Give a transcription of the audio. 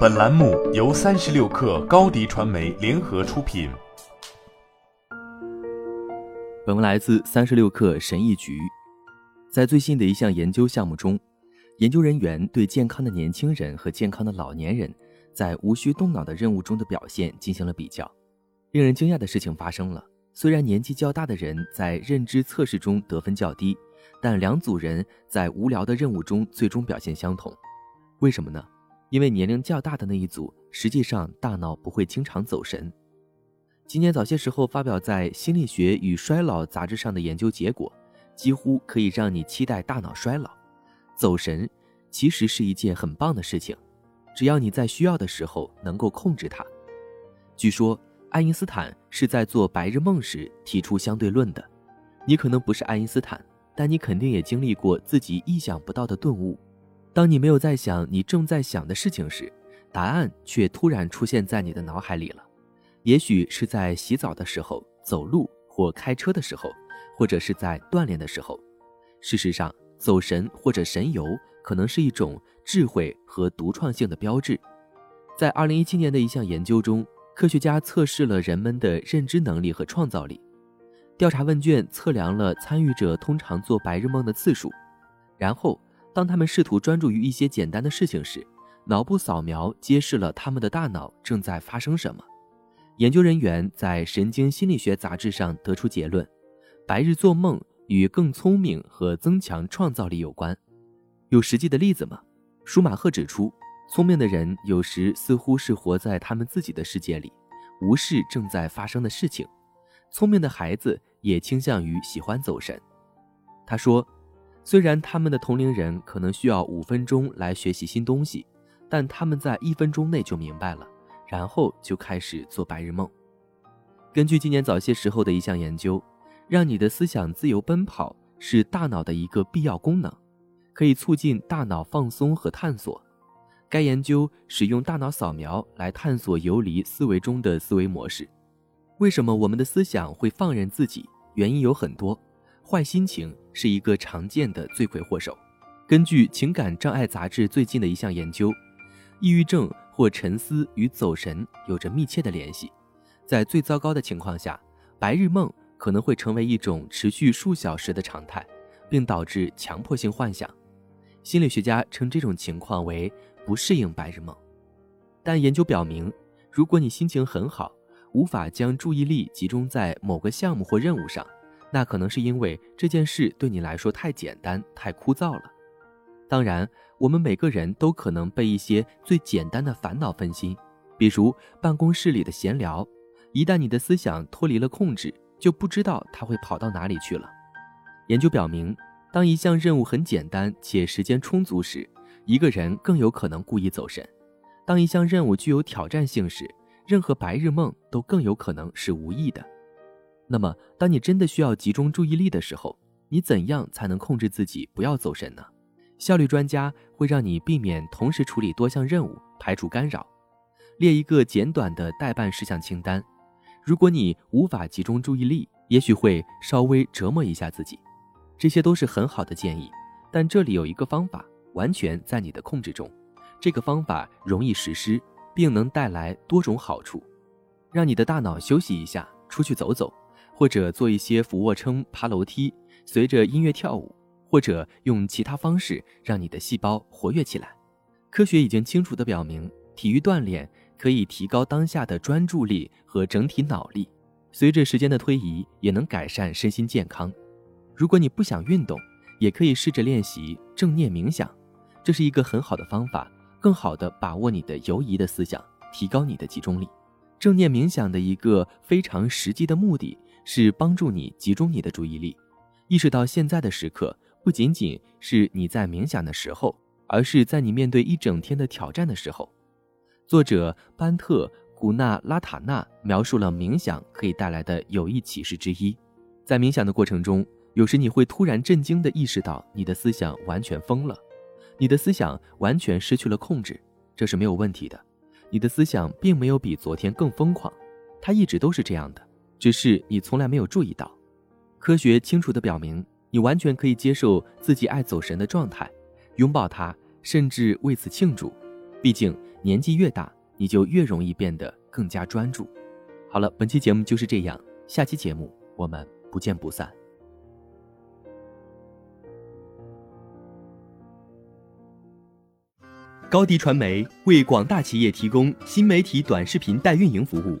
本栏目由三十六氪高低传媒联合出品。本文来自三十六氪神医局。在最新的一项研究项目中，研究人员对健康的年轻人和健康的老年人在无需动脑的任务中的表现进行了比较。令人惊讶的事情发生了：虽然年纪较大的人在认知测试中得分较低，但两组人在无聊的任务中最终表现相同。为什么呢？因为年龄较大的那一组，实际上大脑不会经常走神。今年早些时候发表在《心理学与衰老》杂志上的研究结果，几乎可以让你期待大脑衰老。走神其实是一件很棒的事情，只要你在需要的时候能够控制它。据说爱因斯坦是在做白日梦时提出相对论的。你可能不是爱因斯坦，但你肯定也经历过自己意想不到的顿悟。当你没有在想你正在想的事情时，答案却突然出现在你的脑海里了。也许是在洗澡的时候、走路或开车的时候，或者是在锻炼的时候。事实上，走神或者神游可能是一种智慧和独创性的标志。在2017年的一项研究中，科学家测试了人们的认知能力和创造力。调查问卷测量了参与者通常做白日梦的次数，然后。当他们试图专注于一些简单的事情时，脑部扫描揭示了他们的大脑正在发生什么。研究人员在《神经心理学杂志》上得出结论：白日做梦与更聪明和增强创造力有关。有实际的例子吗？舒马赫指出，聪明的人有时似乎是活在他们自己的世界里，无视正在发生的事情。聪明的孩子也倾向于喜欢走神。他说。虽然他们的同龄人可能需要五分钟来学习新东西，但他们在一分钟内就明白了，然后就开始做白日梦。根据今年早些时候的一项研究，让你的思想自由奔跑是大脑的一个必要功能，可以促进大脑放松和探索。该研究使用大脑扫描来探索游离思维中的思维模式。为什么我们的思想会放任自己？原因有很多。坏心情是一个常见的罪魁祸首。根据《情感障碍杂志》最近的一项研究，抑郁症或沉思与走神有着密切的联系。在最糟糕的情况下，白日梦可能会成为一种持续数小时的常态，并导致强迫性幻想。心理学家称这种情况为不适应白日梦。但研究表明，如果你心情很好，无法将注意力集中在某个项目或任务上。那可能是因为这件事对你来说太简单、太枯燥了。当然，我们每个人都可能被一些最简单的烦恼分心，比如办公室里的闲聊。一旦你的思想脱离了控制，就不知道它会跑到哪里去了。研究表明，当一项任务很简单且时间充足时，一个人更有可能故意走神；当一项任务具有挑战性时，任何白日梦都更有可能是无意的。那么，当你真的需要集中注意力的时候，你怎样才能控制自己不要走神呢？效率专家会让你避免同时处理多项任务，排除干扰，列一个简短的待办事项清单。如果你无法集中注意力，也许会稍微折磨一下自己。这些都是很好的建议，但这里有一个方法，完全在你的控制中。这个方法容易实施，并能带来多种好处，让你的大脑休息一下，出去走走。或者做一些俯卧撑、爬楼梯，随着音乐跳舞，或者用其他方式让你的细胞活跃起来。科学已经清楚地表明，体育锻炼可以提高当下的专注力和整体脑力，随着时间的推移，也能改善身心健康。如果你不想运动，也可以试着练习正念冥想，这是一个很好的方法，更好地把握你的游移的思想，提高你的集中力。正念冥想的一个非常实际的目的。是帮助你集中你的注意力，意识到现在的时刻不仅仅是你在冥想的时候，而是在你面对一整天的挑战的时候。作者班特·古纳拉塔纳描述了冥想可以带来的有益启示之一：在冥想的过程中，有时你会突然震惊地意识到你的思想完全疯了，你的思想完全失去了控制，这是没有问题的。你的思想并没有比昨天更疯狂，它一直都是这样的。只是你从来没有注意到，科学清楚地表明，你完全可以接受自己爱走神的状态，拥抱它，甚至为此庆祝。毕竟，年纪越大，你就越容易变得更加专注。好了，本期节目就是这样，下期节目我们不见不散。高迪传媒为广大企业提供新媒体短视频代运营服务，